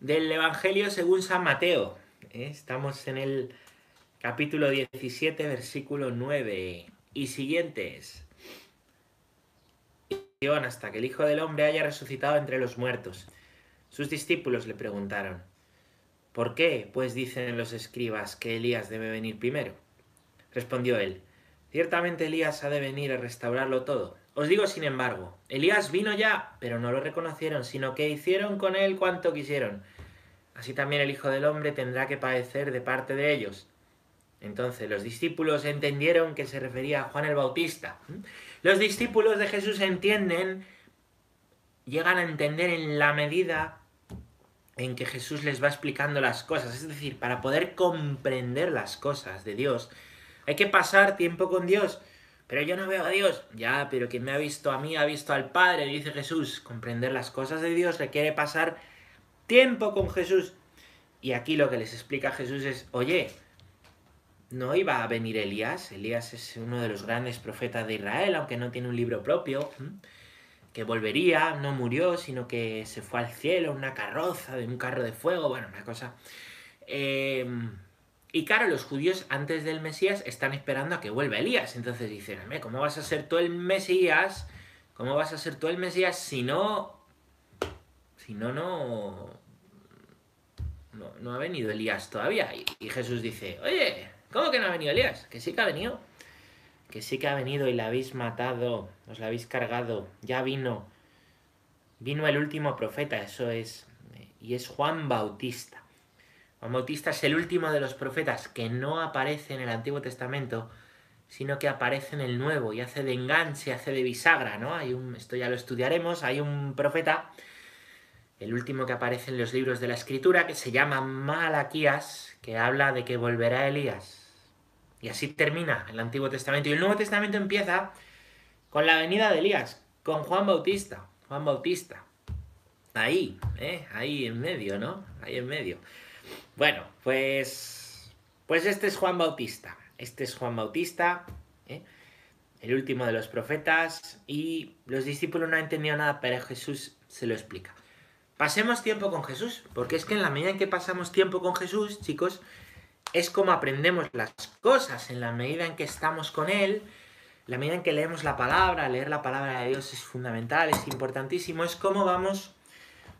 del Evangelio según San Mateo. ¿eh? Estamos en el capítulo 17, versículo 9 y siguientes. Hasta que el Hijo del Hombre haya resucitado entre los muertos. Sus discípulos le preguntaron, ¿por qué, pues dicen los escribas que Elías debe venir primero? Respondió él, ciertamente Elías ha de venir a restaurarlo todo. Os digo, sin embargo, Elías vino ya, pero no lo reconocieron, sino que hicieron con él cuanto quisieron. Así también el Hijo del Hombre tendrá que padecer de parte de ellos. Entonces los discípulos entendieron que se refería a Juan el Bautista. Los discípulos de Jesús entienden, llegan a entender en la medida en que Jesús les va explicando las cosas. Es decir, para poder comprender las cosas de Dios, hay que pasar tiempo con Dios. Pero yo no veo a Dios. Ya, pero quien me ha visto a mí ha visto al Padre, dice Jesús. Comprender las cosas de Dios requiere pasar tiempo con Jesús. Y aquí lo que les explica Jesús es, oye, no iba a venir Elías. Elías es uno de los grandes profetas de Israel, aunque no tiene un libro propio, que volvería, no murió, sino que se fue al cielo, una carroza, de un carro de fuego, bueno, una cosa. Eh, y claro, los judíos antes del Mesías están esperando a que vuelva Elías. Entonces dicen, ¿cómo vas a ser tú el Mesías? ¿Cómo vas a ser tú el Mesías si no... Si no, no... No, ha venido Elías todavía. Y, Jesús dice, oye, ¿cómo que no ha venido Elías? Que sí que ha venido. Que sí que ha venido y la habéis matado, os la habéis cargado. Ya vino. Vino el último profeta, eso es. Y es Juan Bautista. Juan Bautista es el último de los profetas que no aparece en el Antiguo Testamento, sino que aparece en el Nuevo y hace de enganche, hace de bisagra, ¿no? Hay un, esto ya lo estudiaremos, hay un profeta, el último que aparece en los libros de la Escritura, que se llama Malaquías, que habla de que volverá Elías. Y así termina el Antiguo Testamento. Y el Nuevo Testamento empieza con la venida de Elías, con Juan Bautista. Juan Bautista. Ahí, ¿eh? Ahí en medio, ¿no? Ahí en medio. Bueno, pues, pues este es Juan Bautista. Este es Juan Bautista, ¿eh? el último de los profetas, y los discípulos no han entendido nada, pero Jesús se lo explica. Pasemos tiempo con Jesús, porque es que en la medida en que pasamos tiempo con Jesús, chicos, es como aprendemos las cosas, en la medida en que estamos con Él, la medida en que leemos la palabra, leer la palabra de Dios es fundamental, es importantísimo, es como vamos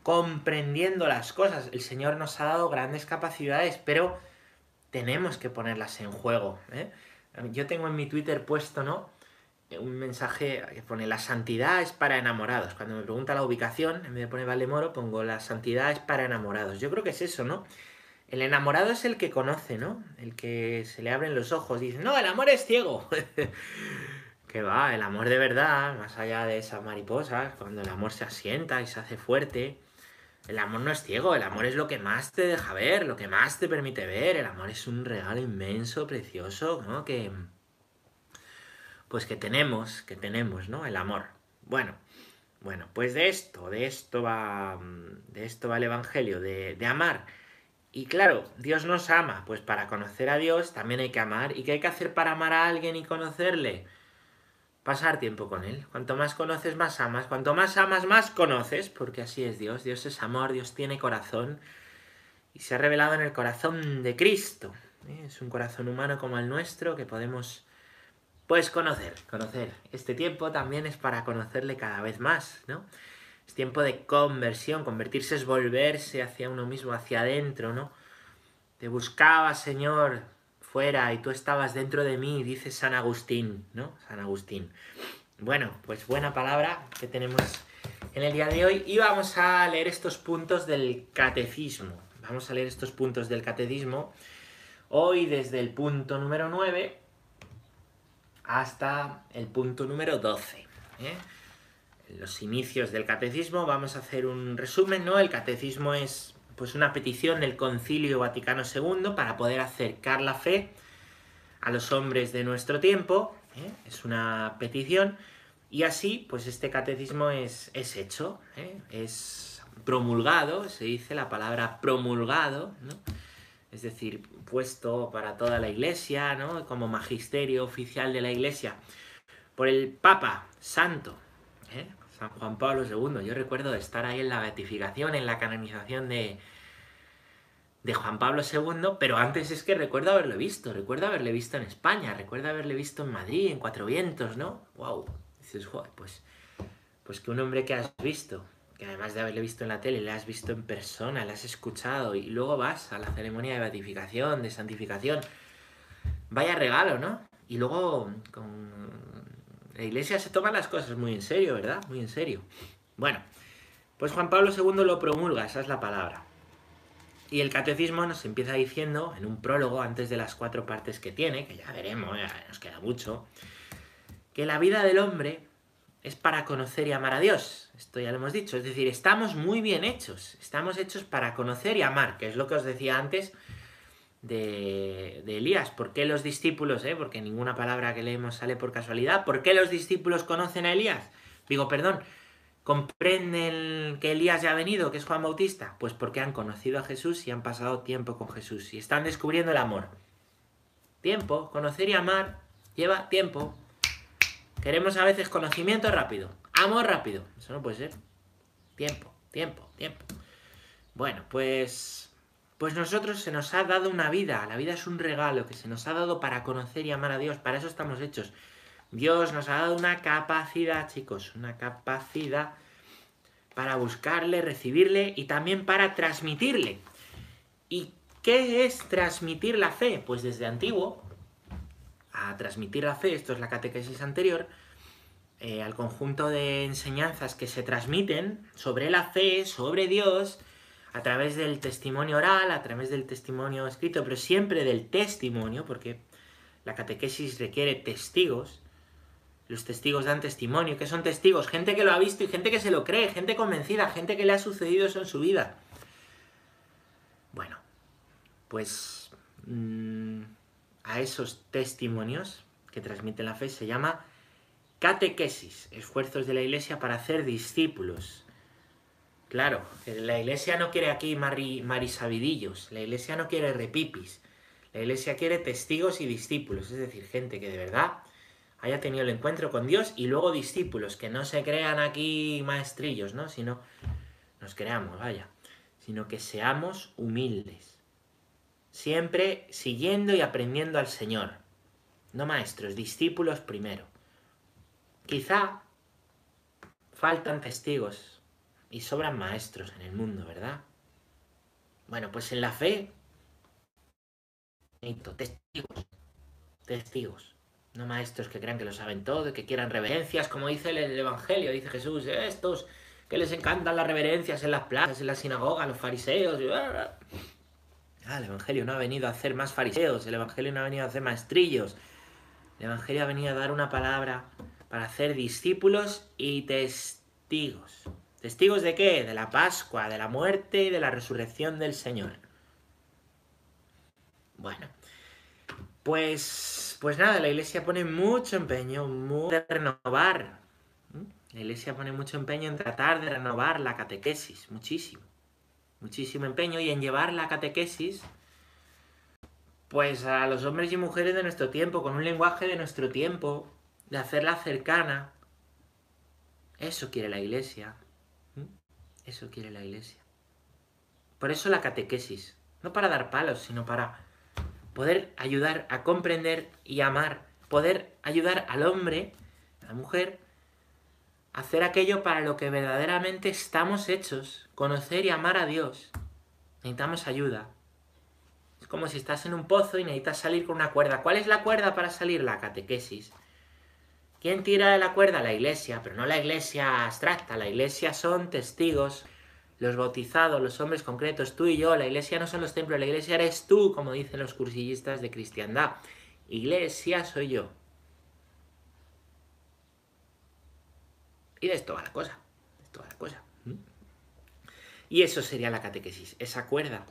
comprendiendo las cosas. El Señor nos ha dado grandes capacidades, pero tenemos que ponerlas en juego. ¿eh? Yo tengo en mi Twitter puesto, ¿no? Un mensaje que pone la santidad es para enamorados. Cuando me pregunta la ubicación, en vez de poner Valdemoro, pongo la santidad es para enamorados. Yo creo que es eso, ¿no? El enamorado es el que conoce, ¿no? El que se le abren los ojos. Dice, no, el amor es ciego. que va, el amor de verdad, más allá de esas mariposas, cuando el amor se asienta y se hace fuerte, el amor no es ciego, el amor es lo que más te deja ver, lo que más te permite ver. El amor es un regalo inmenso, precioso, ¿no? Que. Pues que tenemos, que tenemos, ¿no? El amor. Bueno, bueno, pues de esto, de esto va. De esto va el Evangelio, de, de amar. Y claro, Dios nos ama, pues para conocer a Dios también hay que amar. ¿Y qué hay que hacer para amar a alguien y conocerle? Pasar tiempo con Él. Cuanto más conoces, más amas. Cuanto más amas, más conoces, porque así es Dios. Dios es amor, Dios tiene corazón y se ha revelado en el corazón de Cristo. ¿eh? Es un corazón humano como el nuestro que podemos, pues, conocer, conocer. Este tiempo también es para conocerle cada vez más, ¿no? Es tiempo de conversión. Convertirse es volverse hacia uno mismo, hacia adentro, ¿no? Te buscaba, Señor, fuera y tú estabas dentro de mí, dice San Agustín, ¿no? San Agustín. Bueno, pues buena palabra que tenemos en el día de hoy y vamos a leer estos puntos del catecismo. Vamos a leer estos puntos del catecismo hoy desde el punto número 9 hasta el punto número 12. ¿eh? los inicios del catecismo vamos a hacer un resumen, ¿no? El catecismo es pues una petición del Concilio Vaticano II para poder acercar la fe a los hombres de nuestro tiempo. ¿eh? Es una petición. Y así, pues este catecismo es, es hecho, ¿eh? es promulgado, se dice la palabra promulgado, es decir, puesto para toda la iglesia, ¿no? como magisterio oficial de la iglesia, por el Papa Santo, ¿eh? San Juan Pablo II. Yo recuerdo estar ahí en la beatificación, en la canonización de, de Juan Pablo II, pero antes es que recuerdo haberlo visto, recuerdo haberle visto en España, recuerdo haberle visto en Madrid, en Cuatro Vientos, ¿no? ¡Wow! Dices, pues, pues que un hombre que has visto, que además de haberle visto en la tele, le has visto en persona, le has escuchado y luego vas a la ceremonia de beatificación, de santificación. Vaya regalo, ¿no? Y luego con... la iglesia se toma las cosas muy en serio, ¿verdad? Muy en serio. Bueno, pues Juan Pablo II lo promulga, esa es la palabra. Y el catecismo nos empieza diciendo, en un prólogo, antes de las cuatro partes que tiene, que ya veremos, nos queda mucho, que la vida del hombre es para conocer y amar a Dios. Esto ya lo hemos dicho. Es decir, estamos muy bien hechos. Estamos hechos para conocer y amar, que es lo que os decía antes de, Elías. ¿Por qué los discípulos, eh? porque ninguna palabra que leemos sale por casualidad, ¿por qué los discípulos conocen a Elías? Digo, perdón, comprenden que Elías ya ha venido, que es Juan Bautista? Pues porque han conocido a Jesús y han pasado tiempo con Jesús y están descubriendo el amor. Tiempo, conocer y amar lleva tiempo. Queremos a veces conocimiento rápido, amor rápido. Eso no puede ser. Tiempo, tiempo, tiempo. Bueno, pues pues nosotros se nos ha dado una vida, la vida es un regalo que se nos ha dado para conocer y amar a Dios, para eso estamos hechos. Dios nos ha dado una capacidad, chicos, una capacidad para buscarle, recibirle y también para transmitirle. ¿Y qué es transmitir la fe? Pues desde antiguo, a transmitir la fe, esto es la catequesis anterior, eh, al conjunto de enseñanzas que se transmiten sobre la fe, sobre Dios, a través del testimonio oral, a través del testimonio escrito, pero siempre del testimonio, porque la catequesis requiere testigos, los testigos dan testimonio. ¿Qué son testigos? Gente que lo ha visto y gente que se lo cree, gente convencida, gente que le ha sucedido eso en su vida. Bueno, pues mm, a esos testimonios que transmiten la fe se llama catequesis, esfuerzos de la iglesia para hacer discípulos. Claro, la iglesia no quiere aquí marisabidillos, la iglesia no quiere repipis, la iglesia quiere testigos y discípulos, es decir, gente que de verdad haya tenido el encuentro con Dios y luego discípulos, que no se crean aquí maestrillos, ¿no? Sino nos creamos, vaya, sino que seamos humildes. Siempre siguiendo y aprendiendo al Señor. No maestros, discípulos primero. Quizá faltan testigos y sobran maestros en el mundo, ¿verdad? Bueno, pues en la fe, testigos, testigos. No maestros que crean que lo saben todo, que quieran reverencias, como dice el Evangelio, dice Jesús, estos que les encantan las reverencias en las plazas, en la sinagoga, los fariseos. Ah, el Evangelio no ha venido a hacer más fariseos, el Evangelio no ha venido a hacer maestrillos. El Evangelio ha venido a dar una palabra para hacer discípulos y testigos. ¿Testigos de qué? De la Pascua, de la muerte y de la resurrección del Señor. Bueno, pues, pues nada, la iglesia pone mucho empeño en renovar. La iglesia pone mucho empeño en tratar de renovar la catequesis, muchísimo. Muchísimo empeño y en llevar la catequesis pues a los hombres y mujeres de nuestro tiempo, con un lenguaje de nuestro tiempo, de hacerla cercana. Eso quiere la iglesia. Eso quiere la iglesia. Por eso la catequesis. No para dar palos, sino para poder ayudar a comprender y amar, poder ayudar al hombre, a la mujer, a hacer aquello para lo que verdaderamente estamos hechos, conocer y amar a Dios. Necesitamos ayuda. Es como si estás en un pozo y necesitas salir con una cuerda. ¿Cuál es la cuerda para salir? La catequesis. ¿Quién tira de la cuerda? La iglesia, pero no la iglesia abstracta. La iglesia son testigos los bautizados, los hombres concretos, tú y yo, la iglesia no son los templos, la iglesia eres tú, como dicen los cursillistas de cristiandad. Iglesia soy yo. Y de esto la cosa, de la cosa. Y eso sería la catequesis, esa cuerda,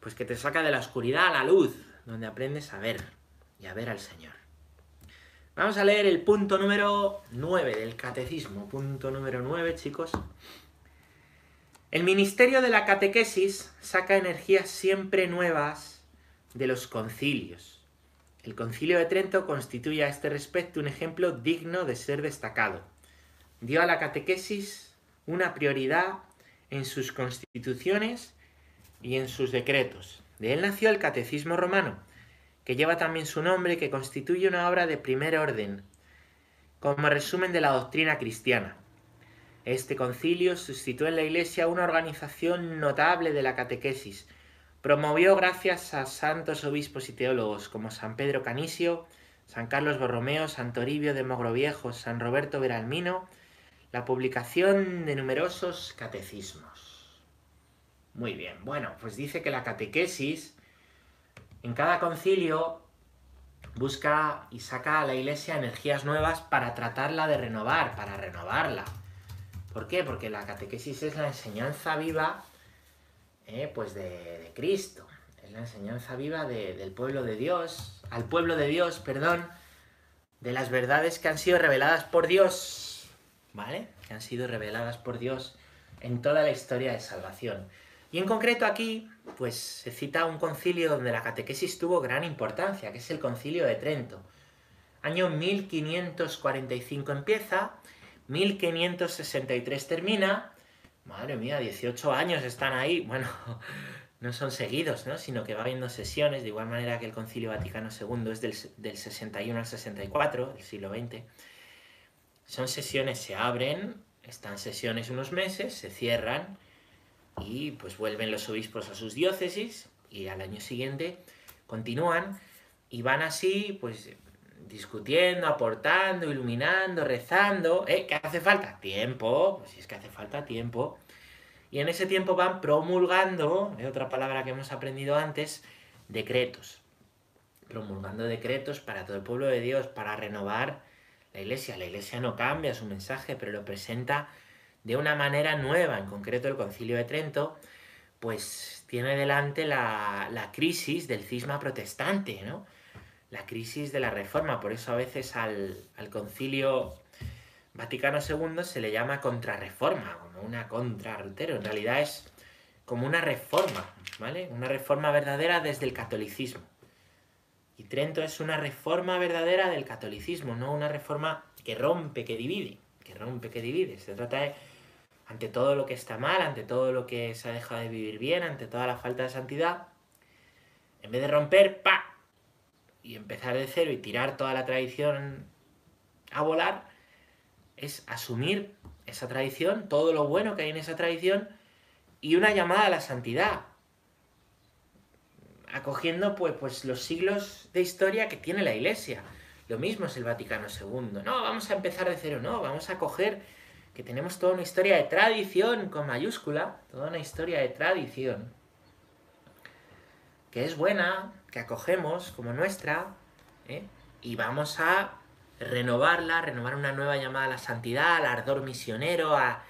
pues que te saca de la oscuridad a la luz, donde aprendes a ver y a ver al Señor. Vamos a leer el punto número 9 del catecismo. Punto número 9, chicos. El ministerio de la catequesis saca energías siempre nuevas de los concilios. El concilio de Trento constituye a este respecto un ejemplo digno de ser destacado. Dio a la catequesis una prioridad en sus constituciones y en sus decretos. De él nació el Catecismo Romano, que lleva también su nombre que constituye una obra de primer orden, como resumen de la doctrina cristiana. Este concilio sustituyó en la Iglesia una organización notable de la catequesis. Promovió gracias a santos obispos y teólogos como San Pedro Canisio, San Carlos Borromeo, San Toribio de Mogroviejo, San Roberto Veralmino, la publicación de numerosos catecismos. Muy bien, bueno, pues dice que la catequesis en cada concilio busca y saca a la iglesia energías nuevas para tratarla de renovar, para renovarla. ¿Por qué? Porque la catequesis es la enseñanza viva eh, pues de, Cristo, es la enseñanza viva del pueblo de Dios, al pueblo de Dios, perdón, de las verdades que han sido reveladas por Dios, ¿vale? Que han sido reveladas por Dios en toda la historia de salvación. Y en concreto aquí, pues se cita un concilio donde la catequesis tuvo gran importancia, que es el concilio de Trento. Año 1545 empieza, 1563 termina. Madre mía, 18 años están ahí. Bueno, no son seguidos, ¿no? sino que va habiendo sesiones, de igual manera que el Concilio Vaticano II es del, del 61 al 64, del siglo XX. Son sesiones, se abren, están sesiones unos meses, se cierran, y pues vuelven los obispos a sus diócesis y al año siguiente continúan y van así pues discutiendo, aportando, iluminando, rezando. ¿Eh? ¿Qué hace falta? Tiempo, pues si es que hace falta tiempo. Y en ese tiempo van promulgando, es otra palabra que hemos aprendido antes, decretos. Promulgando decretos para todo el pueblo de Dios, para renovar la iglesia. La iglesia no cambia su mensaje, pero lo presenta de una manera nueva, en concreto el concilio de Trento, pues tiene delante la, crisis del cisma protestante, ¿no? La crisis de la reforma, por eso a veces al, concilio Vaticano II se le llama contrarreforma, como una contra en realidad es como una reforma, ¿vale? Una reforma verdadera desde el catolicismo. Y Trento es una reforma verdadera del catolicismo, no una reforma que rompe, que divide, que rompe, que divide. Se trata de ante todo lo que está mal, ante todo lo que se ha dejado de vivir bien, ante toda la falta de santidad, en vez de romper, ¡pa! y empezar de cero y tirar toda la tradición a volar, es asumir esa tradición, todo lo bueno que hay en esa tradición y una llamada a la santidad, acogiendo pues, pues los siglos de historia que tiene la Iglesia. Lo mismo es el Vaticano II. No, vamos a empezar de cero, no, vamos a coger que tenemos toda una historia de tradición con mayúscula, toda una historia de tradición, que es buena, que acogemos como nuestra, ¿eh? y vamos a renovarla, renovar una nueva llamada a la santidad, al ardor misionero, a,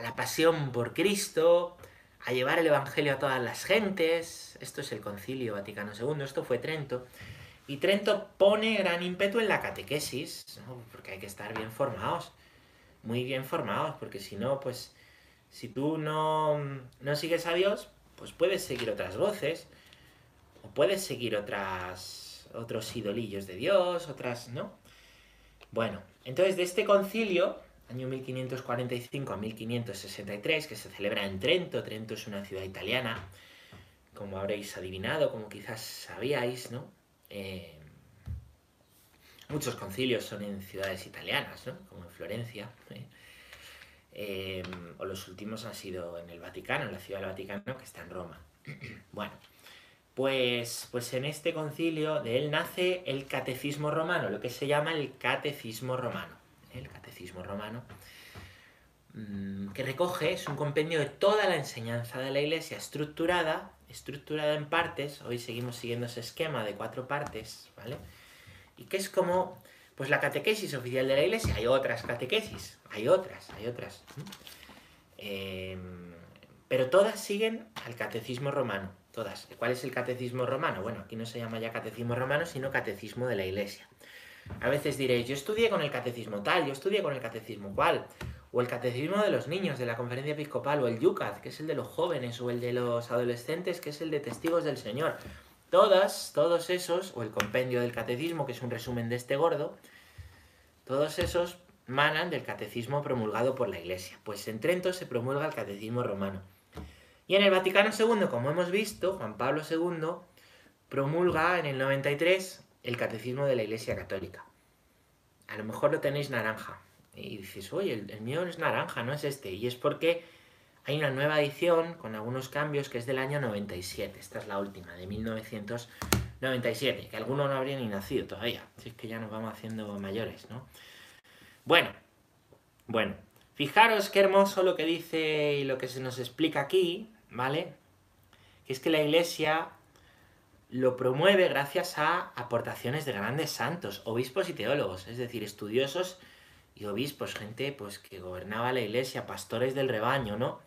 la pasión por Cristo, a llevar el Evangelio a todas las gentes. Esto es el Concilio Vaticano II, esto fue Trento. Y Trento pone gran ímpetu en la catequesis, porque hay que estar bien formados muy bien formados, porque si no, pues si tú no, no sigues a Dios, pues puedes seguir otras voces, o puedes seguir otras, otros idolillos de Dios, otras, ¿no? Bueno, entonces de este concilio, año 1545 a 1563, que se celebra en Trento, Trento es una ciudad italiana, como habréis adivinado, como quizás sabíais, ¿no? Eh, Muchos concilios son en ciudades italianas, ¿no? como en Florencia. ¿eh? Em, o los últimos han sido en el Vaticano, en la ciudad del Vaticano, que está en Roma. bueno, pues, pues en este concilio de él nace el catecismo romano, lo que se llama el catecismo romano. El catecismo romano, mm, que recoge, es un compendio de toda la enseñanza de la iglesia estructurada, estructurada en partes, hoy seguimos siguiendo ese esquema de cuatro partes, ¿vale? Y que es como pues la catequesis oficial de la iglesia. Hay otras catequesis, hay otras, hay otras. Em, pero todas siguen al catecismo romano, todas. ¿Cuál es el catecismo romano? Bueno, aquí no se llama ya catecismo romano, sino catecismo de la iglesia. A veces diréis, yo estudié con el catecismo tal, yo estudié con el catecismo cual, o el catecismo de los niños de la conferencia episcopal, o el yucat, que es el de los jóvenes, o el de los adolescentes, que es el de testigos del Señor. Todas, todos esos, o el compendio del catecismo, que es un resumen de este gordo, todos esos manan del catecismo promulgado por la Iglesia. Pues en Trento se promulga el catecismo romano. Y en el Vaticano II, como hemos visto, Juan Pablo II promulga en el 93 el Catecismo de la Iglesia Católica. A lo mejor lo tenéis naranja. Y dices, oye, el, el mío es naranja, no es este. Y es porque hay una nueva edición con algunos cambios que es del año 97. Esta es la última, de 1997, que algunos no habrían ni nacido todavía. Si es que ya nos vamos haciendo mayores, ¿no? Bueno, bueno, fijaros qué hermoso lo que dice y lo que se nos explica aquí, ¿vale? Que es que la iglesia lo promueve gracias a aportaciones de grandes santos, obispos y teólogos, es decir, estudiosos y obispos, gente pues que gobernaba la iglesia, pastores del rebaño, ¿no?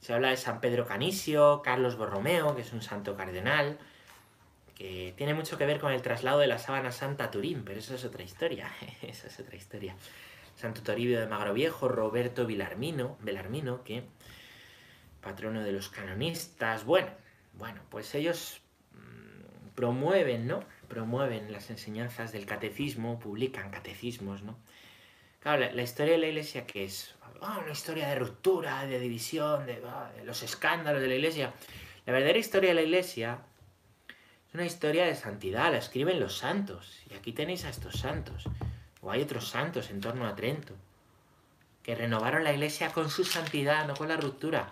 Se habla de San Pedro Canisio, Carlos Borromeo, que es un santo cardenal, que tiene mucho que ver con el traslado de la sábana santa a Turín, pero eso es otra historia, eso es otra historia. Santo Toribio de Magroviejo, Roberto Vilarmino, Belarmino, que patrono de los canonistas, bueno, bueno, pues ellos mmm, promueven, ¿no? Promueven las enseñanzas del catecismo, publican catecismos, ¿no? Claro, la, historia de la iglesia, que es oh, una historia de ruptura, de división, de, oh, de, los escándalos de la iglesia. La verdadera historia de la iglesia es una historia de santidad, la escriben los santos. Y aquí tenéis a estos santos. O hay otros santos en torno a Trento, que renovaron la iglesia con su santidad, no con la ruptura.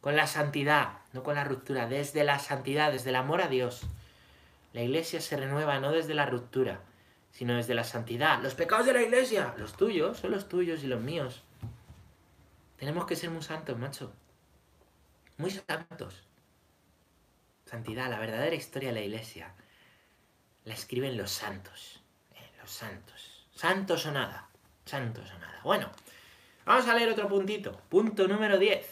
Con la santidad, no con la ruptura. Desde la santidad, desde el amor a Dios. La iglesia se renueva no desde la ruptura, sino desde la santidad. Los pecados de la iglesia, los tuyos, son los tuyos y los míos. Tenemos que ser muy santos, macho. Muy santos. Santidad, la verdadera historia de la iglesia, la escriben los santos. Eh, los santos. Santos o nada. Santos o nada. Bueno, vamos a leer otro puntito. Punto número 10.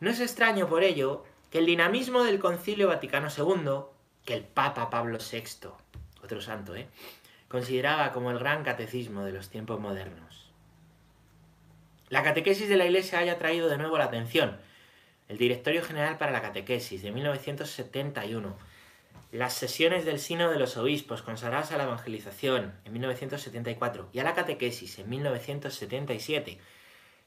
No es extraño por ello que el dinamismo del Concilio Vaticano II, que el Papa Pablo VI otro santo, ¿eh? consideraba como el gran catecismo de los tiempos modernos. La catequesis de la Iglesia haya traído de nuevo la atención. El Directorio General para la Catequesis de 1971. Las sesiones del Sino de los Obispos consagradas a la evangelización en 1974 y a la catequesis en 1977.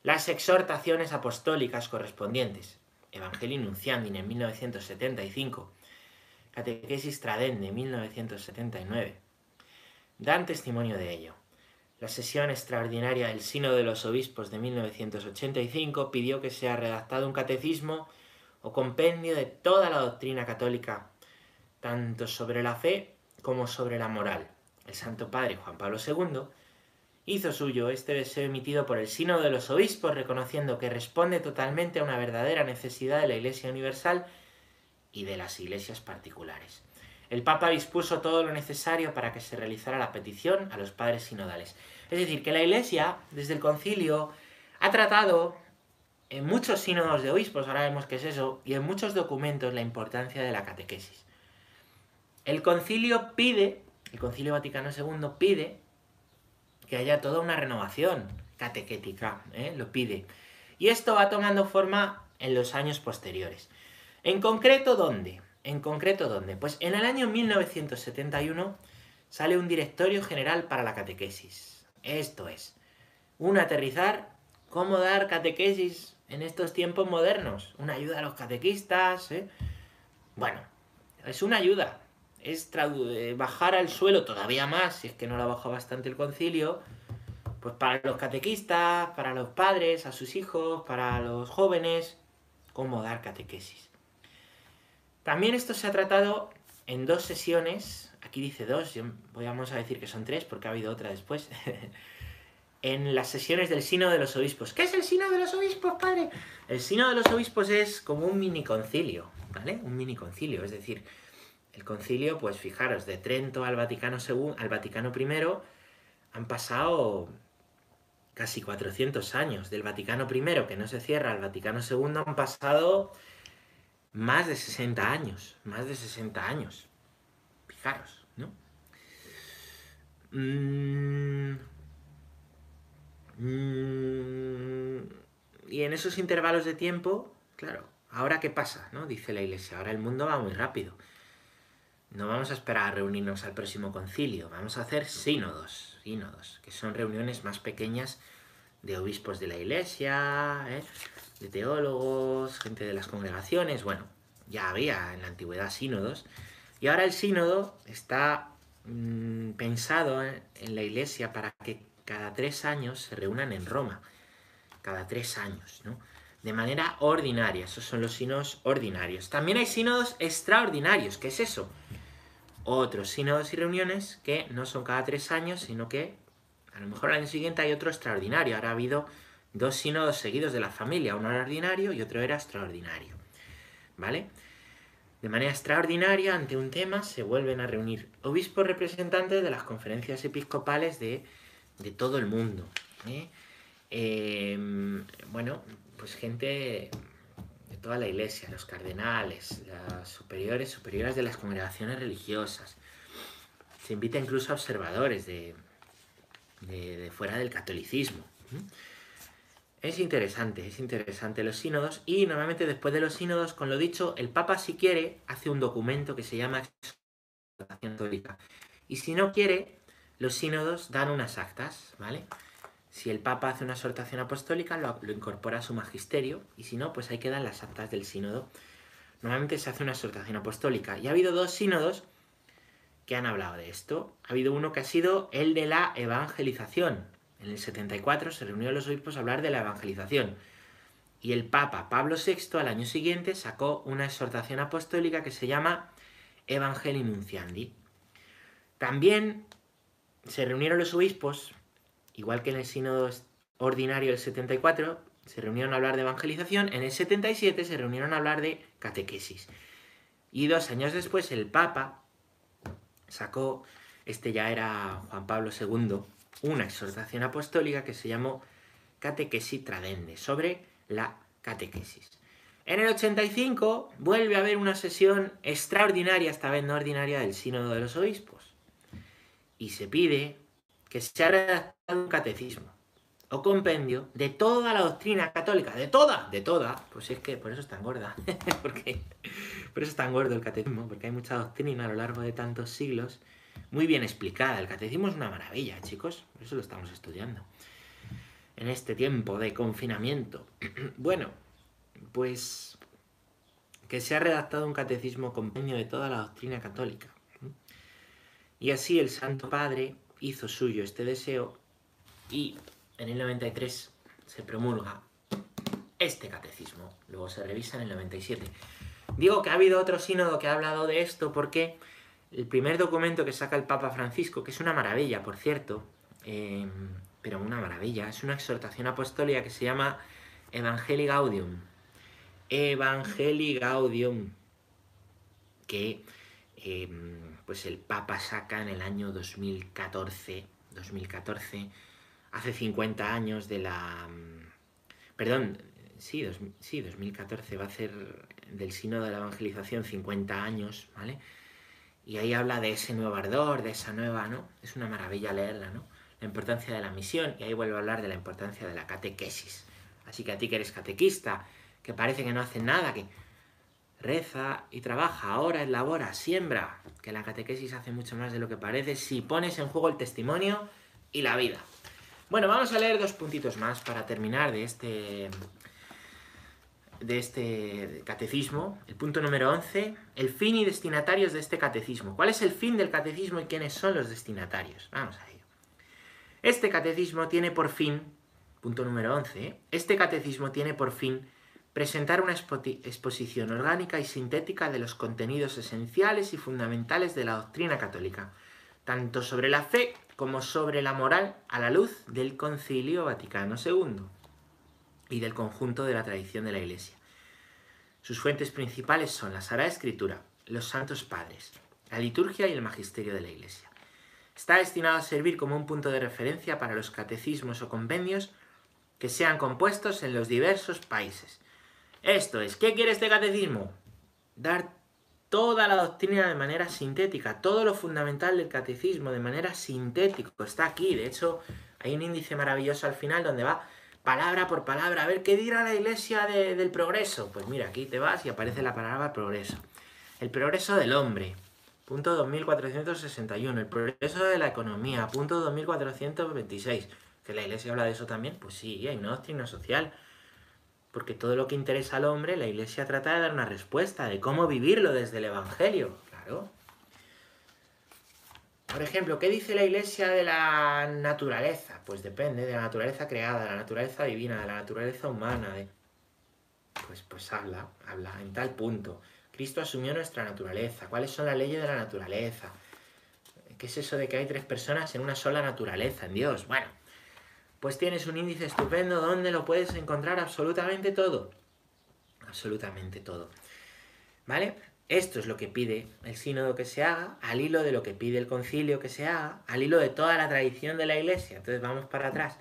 Las exhortaciones apostólicas correspondientes. Evangelii Nunciandin en 1975 Catequesis Tradende, 1979, dan testimonio de ello. La sesión extraordinaria del Sínodo de los Obispos de 1985 pidió que sea redactado un catecismo o compendio de toda la doctrina católica, tanto sobre la fe como sobre la moral. El Santo Padre Juan Pablo II hizo suyo este deseo emitido por el Sínodo de los Obispos, reconociendo que responde totalmente a una verdadera necesidad de la Iglesia Universal y de las iglesias particulares. El Papa dispuso todo lo necesario para que se realizara la petición a los padres sinodales. Es decir, que la Iglesia, desde el concilio, ha tratado en muchos sínodos de obispos, ahora vemos qué es eso, y en muchos documentos la importancia de la catequesis. El concilio pide, el concilio Vaticano II pide que haya toda una renovación catequética, ¿eh? lo pide. Y esto va tomando forma en los años posteriores. En concreto, ¿dónde? En concreto, ¿dónde? Pues en el año 1971 sale un directorio general para la catequesis. Esto es, un aterrizar, cómo dar catequesis en estos tiempos modernos. Una ayuda a los catequistas, ¿eh? Bueno, es una ayuda. Es eh, bajar al suelo todavía más, si es que no la bajó bastante el concilio, pues para los catequistas, para los padres, a sus hijos, para los jóvenes, cómo dar catequesis. También esto se ha tratado en dos sesiones, aquí dice dos, yo vamos a decir que son tres porque ha habido otra después, en las sesiones del Sino de los Obispos. ¿Qué es el Sino de los Obispos, padre? El Sino de los Obispos es como un mini concilio, ¿vale? Un mini concilio, es decir, el concilio, pues fijaros, de Trento al Vaticano, II, al Vaticano I han pasado casi 400 años. Del Vaticano I, que no se cierra, al Vaticano II han pasado más de 60 años, más de 60 años. Fijaros, ¿no? Mm, mm, y en esos intervalos de tiempo, claro, ¿ahora qué pasa? ¿no? Dice la iglesia, ahora el mundo va muy rápido. No vamos a esperar a reunirnos al próximo concilio, vamos a hacer sínodos, sínodos, que son reuniones más pequeñas de obispos de la iglesia, ¿eh? de teólogos, gente de las congregaciones, bueno, ya había en la antigüedad sínodos, y ahora el sínodo está mm, pensado en la iglesia para que cada tres años se reúnan en Roma, cada tres años, ¿no? De manera ordinaria, esos son los sínodos ordinarios. También hay sínodos extraordinarios, ¿qué es eso? Otros sínodos y reuniones que no son cada tres años, sino que a lo mejor al año siguiente hay otro extraordinario. Ahora ha habido dos sínodos seguidos de la familia, uno era ordinario y otro era extraordinario. ¿Vale? De manera extraordinaria, ante un tema, se vuelven a reunir obispos representantes de las conferencias episcopales de, todo el mundo. ¿eh? Em, bueno, pues gente de toda la iglesia, los cardenales, las superiores, superiores de las congregaciones religiosas. Se invita incluso a observadores de, de, fuera del catolicismo. Es interesante, es interesante los sínodos y normalmente después de los sínodos, con lo dicho, el Papa si quiere hace un documento que se llama exhortación católica y si no quiere, los sínodos dan unas actas, ¿vale? Si el Papa hace una exhortación apostólica, lo, incorpora a su magisterio y si no, pues ahí quedan las actas del sínodo. Normalmente se hace una exhortación apostólica y ha habido dos sínodos que han hablado de esto. Ha habido uno que ha sido el de la evangelización. En el 74 se reunió los obispos a hablar de la evangelización. Y el Papa Pablo VI al año siguiente sacó una exhortación apostólica que se llama Evangelii Nunciandi. También se reunieron los obispos, igual que en el sínodo ordinario del 74, se reunieron a hablar de evangelización, en el 77 se reunieron a hablar de catequesis. Y dos años después el Papa sacó, este ya era Juan Pablo II, una exhortación apostólica que se llamó Catequesis Tradende, sobre la catequesis. En el 85 vuelve a haber una sesión extraordinaria, esta vez no ordinaria, del Sínodo de los Obispos. Y se pide que se ha redactado un catecismo o compendio de toda la doctrina católica, de toda, de toda, pues es que por eso es tan gorda, porque por eso es tan gordo el catecismo, porque hay mucha doctrina a lo largo de tantos siglos, muy bien explicada. El catecismo es una maravilla, chicos, por eso lo estamos estudiando. En este tiempo de confinamiento. bueno, pues que se ha redactado un catecismo compendio de toda la doctrina católica. Y así el Santo Padre hizo suyo este deseo y en el 93 se promulga este catecismo. Luego se revisa en el 97. Digo que ha habido otro sínodo que ha hablado de esto porque el primer documento que saca el Papa Francisco, que es una maravilla, por cierto, em, pero una maravilla, es una exhortación apostólica que se llama Evangelii Gaudium. Evangelii Gaudium, que em, pues el Papa saca en el año 2014, 2014 hace 50 años de la... Perdón, sí, sí, 2014 va a ser del Sínodo de la Evangelización 50 años, ¿vale? Y ahí habla de ese nuevo ardor, de esa nueva, ¿no? Es una maravilla leerla, ¿no? La importancia de la misión, y ahí vuelvo a hablar de la importancia de la catequesis. Así que a ti que eres catequista, que parece que no hace nada, que reza y trabaja, ahora elabora, siembra, que la catequesis hace mucho más de lo que parece si pones en juego el testimonio y la vida. Bueno, vamos a leer dos puntitos más para terminar de este, de este catecismo. El punto número 11, el fin y destinatarios de este catecismo. ¿Cuál es el fin del catecismo y quiénes son los destinatarios? Vamos a ello. Este catecismo tiene por fin, punto número 11, este catecismo tiene por fin presentar una exposición orgánica y sintética de los contenidos esenciales y fundamentales de la doctrina católica, tanto sobre la fe como sobre la moral a la luz del Concilio Vaticano II y del conjunto de la tradición de la Iglesia. Sus fuentes principales son la Sagrada Escritura, los Santos Padres, la liturgia y el magisterio de la Iglesia. Está destinado a servir como un punto de referencia para los catecismos o convenios que sean compuestos en los diversos países. Esto es, ¿qué quiere este catecismo? Dar toda la doctrina de manera sintética, todo lo fundamental del catecismo de manera sintética, está aquí. De hecho, hay un índice maravilloso al final donde va palabra por palabra, a ver qué dirá la iglesia del progreso. Pues mira, aquí te vas y aparece la palabra progreso. El progreso del hombre, punto 2461. El progreso de la economía, punto 2426. ¿Que la iglesia habla de eso también? Pues sí, hay una doctrina social porque todo lo que interesa al hombre, la Iglesia trata de dar una respuesta, de cómo vivirlo desde el Evangelio. Claro. Por ejemplo, ¿qué dice la Iglesia de la naturaleza? Pues depende de la naturaleza creada, de la naturaleza divina, de la naturaleza humana. Pues, pues habla, habla en tal punto. Cristo asumió nuestra naturaleza. ¿Cuáles son las leyes de la naturaleza? ¿Qué es eso de que hay tres personas en una sola naturaleza, en Dios? Bueno, pues tienes un índice estupendo donde lo puedes encontrar absolutamente todo. Absolutamente todo. ¿Vale? Esto es lo que pide el sínodo que se haga, al hilo de lo que pide el concilio que se haga, al hilo de toda la tradición de la iglesia. Entonces vamos para atrás.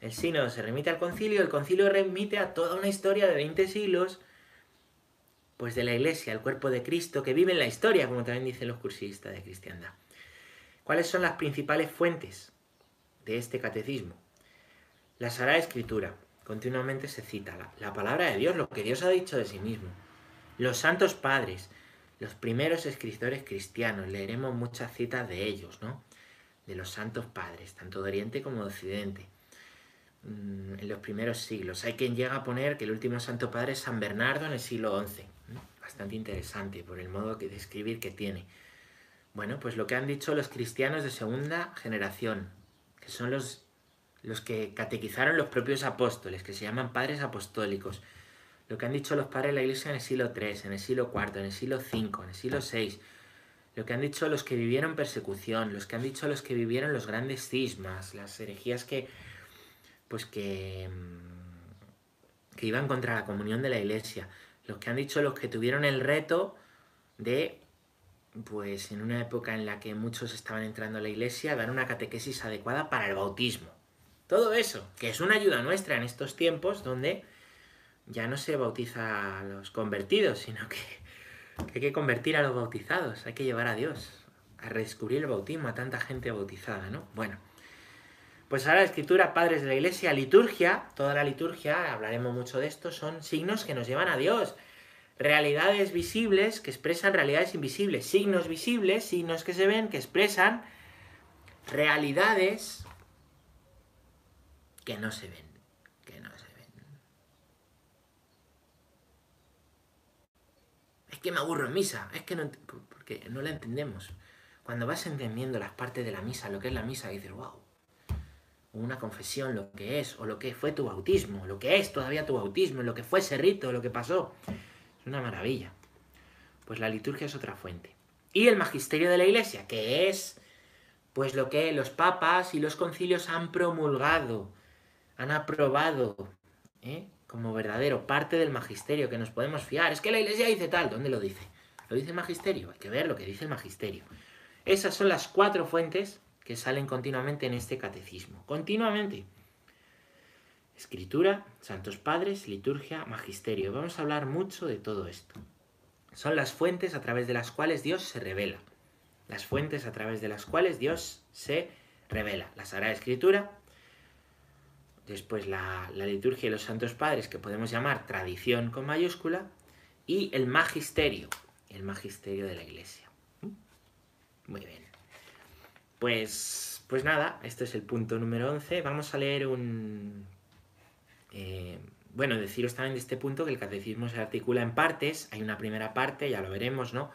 El sínodo se remite al concilio, el concilio remite a toda una historia de 20 siglos, pues de la iglesia, el cuerpo de Cristo, que vive en la historia, como también dicen los cursistas de cristiandad. ¿Cuáles son las principales fuentes de este catecismo? La Sagrada Escritura. Continuamente se cita la, la palabra de Dios, lo que Dios ha dicho de sí mismo. Los santos padres, los primeros escritores cristianos, leeremos muchas citas de ellos, ¿no? De los santos padres, tanto de Oriente como de Occidente, mm, en los primeros siglos. Hay quien llega a poner que el último santo padre es San Bernardo en el siglo XI. Bastante interesante por el modo de escribir que tiene. Bueno, pues lo que han dicho los cristianos de segunda generación, que son los, los que catequizaron los propios apóstoles, que se llaman padres apostólicos, lo que han dicho los padres de la Iglesia en el siglo III, en el siglo IV, en el siglo V, en el siglo VI, lo que han dicho los que vivieron persecución, los que han dicho los que vivieron los grandes cismas, las herejías que, pues que, mm, que iban contra la comunión de la Iglesia, los que han dicho los que tuvieron el reto de, pues en una época en la que muchos estaban entrando a la Iglesia, dar una catequesis adecuada para el bautismo. Todo eso, que es una ayuda nuestra en estos tiempos donde ya no se bautiza a los convertidos, sino que, hay que convertir a los bautizados, hay que llevar a Dios, a redescubrir el bautismo a tanta gente bautizada, ¿no? Bueno, pues ahora la escritura, padres de la iglesia, liturgia, toda la liturgia, hablaremos mucho de esto, son signos que nos llevan a Dios, realidades visibles que expresan realidades invisibles, signos visibles, signos que se ven, que expresan realidades que no se ven. que me aburro en misa, es que no, porque no la entendemos. Cuando vas entendiendo las partes de la misa, lo que es la misa, dices, wow, una confesión, lo que es, o lo que fue tu bautismo, lo que es todavía tu bautismo, lo que fue ese rito, lo que pasó. Es una maravilla. Pues la liturgia es otra fuente. Y el magisterio de la iglesia, que es pues lo que los papas y los concilios han promulgado, han aprobado, ¿eh? como verdadero, parte del magisterio, que nos podemos fiar. Es que la iglesia dice tal, ¿dónde lo dice? Lo dice el magisterio, hay que ver lo que dice el magisterio. Esas son las cuatro fuentes que salen continuamente en este catecismo. Continuamente. Escritura, santos padres, liturgia, magisterio. Vamos a hablar mucho de todo esto. Son las fuentes a través de las cuales Dios se revela. Las fuentes a través de las cuales Dios se revela. La Sagrada Escritura, después la, liturgia y los santos padres, que podemos llamar tradición con mayúscula, y el magisterio, el magisterio de la iglesia. Muy bien. Pues, pues nada, este es el punto número 11. Vamos a leer un... Eh, bueno, deciros también de este punto que el catecismo se articula en partes. Hay una primera parte, ya lo veremos, ¿no?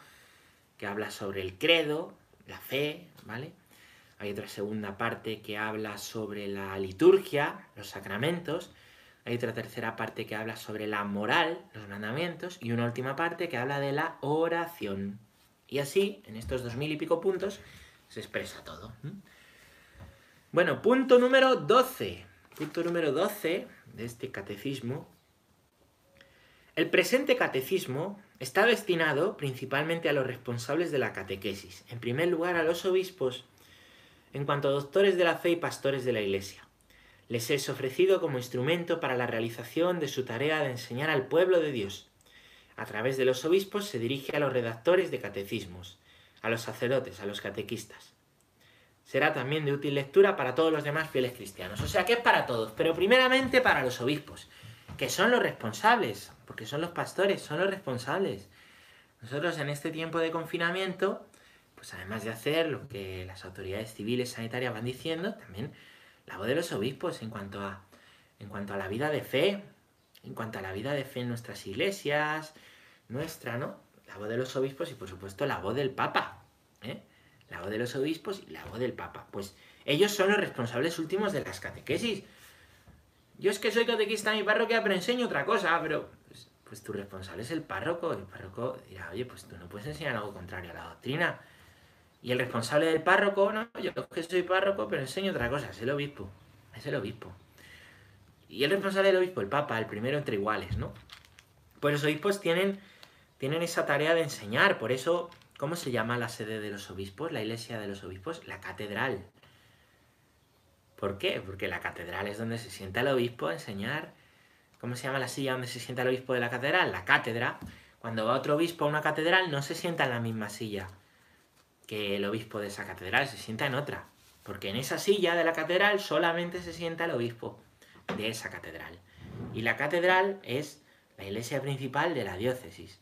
Que habla sobre el credo, la fe, ¿vale? Hay otra segunda parte que habla sobre la liturgia, los sacramentos. Hay otra tercera parte que habla sobre la moral, los mandamientos. Y una última parte que habla de la oración. Y así, en estos dos mil y pico puntos, se expresa todo. Bueno, punto número 12. Punto número 12 de este catecismo. El presente catecismo está destinado principalmente a los responsables de la catequesis. En primer lugar, a los obispos en cuanto a doctores de la fe y pastores de la Iglesia. Les es ofrecido como instrumento para la realización de su tarea de enseñar al pueblo de Dios. A través de los obispos se dirige a los redactores de catecismos, a los sacerdotes, a los catequistas. Será también de útil lectura para todos los demás fieles cristianos. O sea que es para todos, pero primeramente para los obispos, que son los responsables, porque son los pastores, son los responsables. Nosotros en este tiempo de confinamiento pues además de hacer lo que las autoridades civiles sanitarias van diciendo, también la voz de los obispos en cuanto a, en cuanto a la vida de fe, en cuanto a la vida de fe en nuestras iglesias, nuestra, ¿no? La voz de los obispos y por supuesto la voz del Papa, ¿eh? La voz de los obispos y la voz del Papa. Pues ellos son los responsables últimos de las catequesis. Yo es que soy catequista en mi parroquia, pero enseño otra cosa, pero pues, pues tu responsable es el párroco. El párroco dirá, oye, pues tú no puedes enseñar algo contrario a la doctrina. Y el responsable del párroco, no, yo es que soy párroco, pero enseño otra cosa, es el obispo. Es el obispo. Y el responsable del obispo, el papa, el primero entre iguales, ¿no? Pues los obispos tienen, tienen esa tarea de enseñar, por eso, ¿cómo se llama la sede de los obispos, la iglesia de los obispos? La catedral. ¿Por qué? Porque la catedral es donde se sienta el obispo a enseñar. ¿Cómo se llama la silla donde se sienta el obispo de la catedral? La cátedra. Cuando va otro obispo a una catedral no se sienta en la misma silla que el obispo de esa catedral, se sienta en otra. Porque en esa silla de la catedral solamente se sienta el obispo de esa catedral. Y la catedral es la iglesia principal de la diócesis.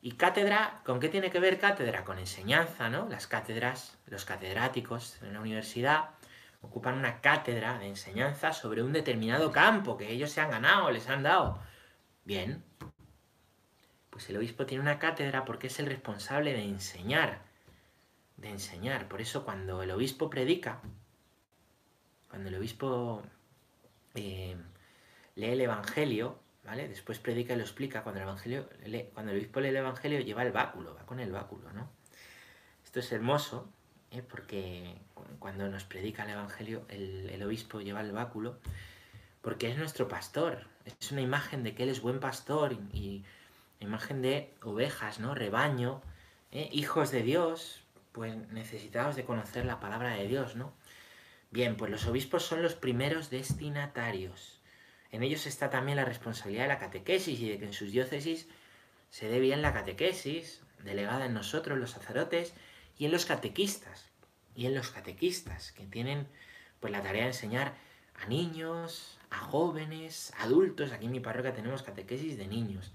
Y cátedra, ¿con qué tiene que ver cátedra? Con enseñanza, ¿no? Las cátedras, los catedráticos en la universidad ocupan una cátedra de enseñanza sobre un determinado campo que ellos se han ganado, les han dado. Bien. Pues el obispo tiene una cátedra porque es el responsable de enseñar. De enseñar. Por eso cuando el obispo predica, cuando el obispo eh, lee el Evangelio, ¿vale? Después predica y lo explica. Cuando el, evangelio, cuando el obispo lee el Evangelio lleva el báculo, va con el báculo, ¿no? Esto es hermoso ¿eh? porque cuando nos predica el Evangelio, el, obispo lleva el báculo, porque es nuestro pastor, es una imagen de que Él es buen pastor y, imagen de ovejas, ¿no? Rebaño, ¿eh? hijos de Dios, pues necesitados de conocer la palabra de Dios, ¿no? Bien, pues los obispos son los primeros destinatarios. En ellos está también la responsabilidad de la catequesis y de que en sus diócesis se dé bien la catequesis, delegada en nosotros, los sacerdotes, y en los catequistas, y en los catequistas, que tienen pues la tarea de enseñar a niños, a jóvenes, adultos. Aquí en mi parroquia tenemos catequesis de niños,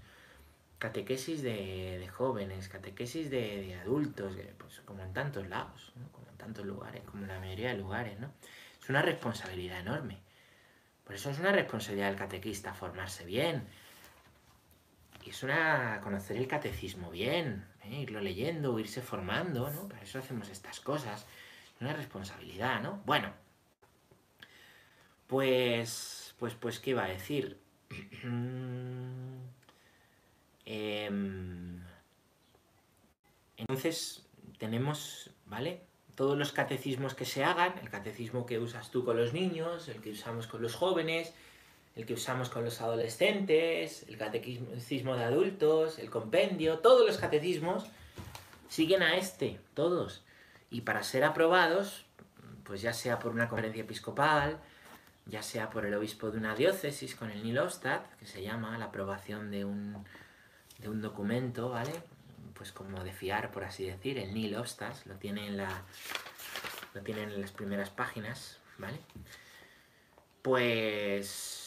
catequesis de, jóvenes, catequesis de, adultos, pues como en tantos lados, como en tantos lugares, como en la mayoría de lugares, ¿no? Es una responsabilidad enorme. Por eso es una responsabilidad del catequista formarse bien, y es una conocer el catecismo bien, ¿eh? irlo leyendo, irse formando, ¿no? Para eso hacemos estas cosas. Es una responsabilidad, ¿no? Bueno, pues, pues, pues, ¿qué iba a decir? Em, entonces, tenemos, ¿vale? Todos los catecismos que se hagan, el catecismo que usas tú con los niños, el que usamos con los jóvenes, el que usamos con los adolescentes, el catecismo de adultos, el compendio, todos los catecismos siguen a este, todos. Y para ser aprobados, pues ya sea por una conferencia episcopal, ya sea por el obispo de una diócesis con el Nilostat, que se llama la aprobación de un, de un documento, ¿vale? Pues como de fiar, por así decir, el Nilostat, lo tiene en la lo tienen en las primeras páginas, ¿vale? Pues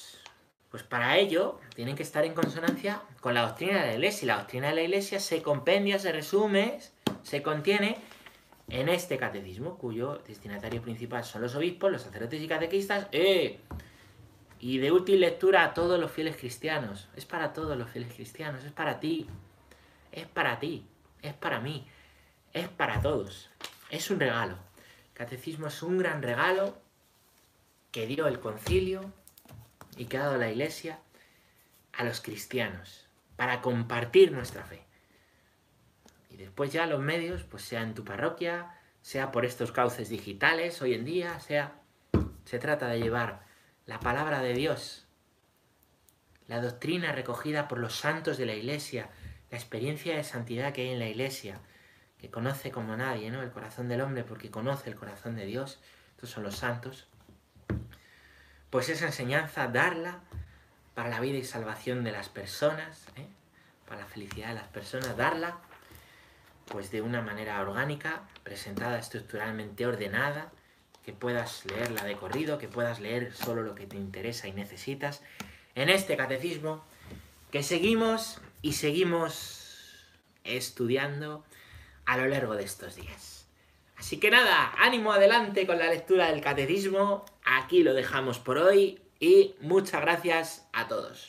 pues para ello tienen que estar en consonancia con la doctrina de la Iglesia. Y la doctrina de la Iglesia se compendia, se resume, se contiene en este catecismo, cuyo destinatario principal son los obispos, los sacerdotes y catequistas. ¡Eh! Y de útil lectura a todos los fieles cristianos. Es para todos los fieles cristianos, es para ti. Es para ti, es para mí, es para todos. Es un regalo. El catecismo es un gran regalo que dio el concilio y que ha dado la Iglesia a los cristianos para compartir nuestra fe. Y después ya los medios, pues sea en tu parroquia, sea por estos cauces digitales hoy en día, sea se trata de llevar la palabra de Dios, la doctrina recogida por los santos de la Iglesia, la experiencia de santidad que hay en la Iglesia, que conoce como nadie, ¿no? El corazón del hombre porque conoce el corazón de Dios. Estos son los santos pues esa enseñanza, darla para la vida y salvación de las personas, ¿eh? para la felicidad de las personas, darla pues de una manera orgánica, presentada estructuralmente ordenada, que puedas leerla de corrido, que puedas leer solo lo que te interesa y necesitas en este catecismo que seguimos y seguimos estudiando a lo largo de estos días. Así que nada, ánimo adelante con la lectura del catecismo. Aquí lo dejamos por hoy y muchas gracias a todos.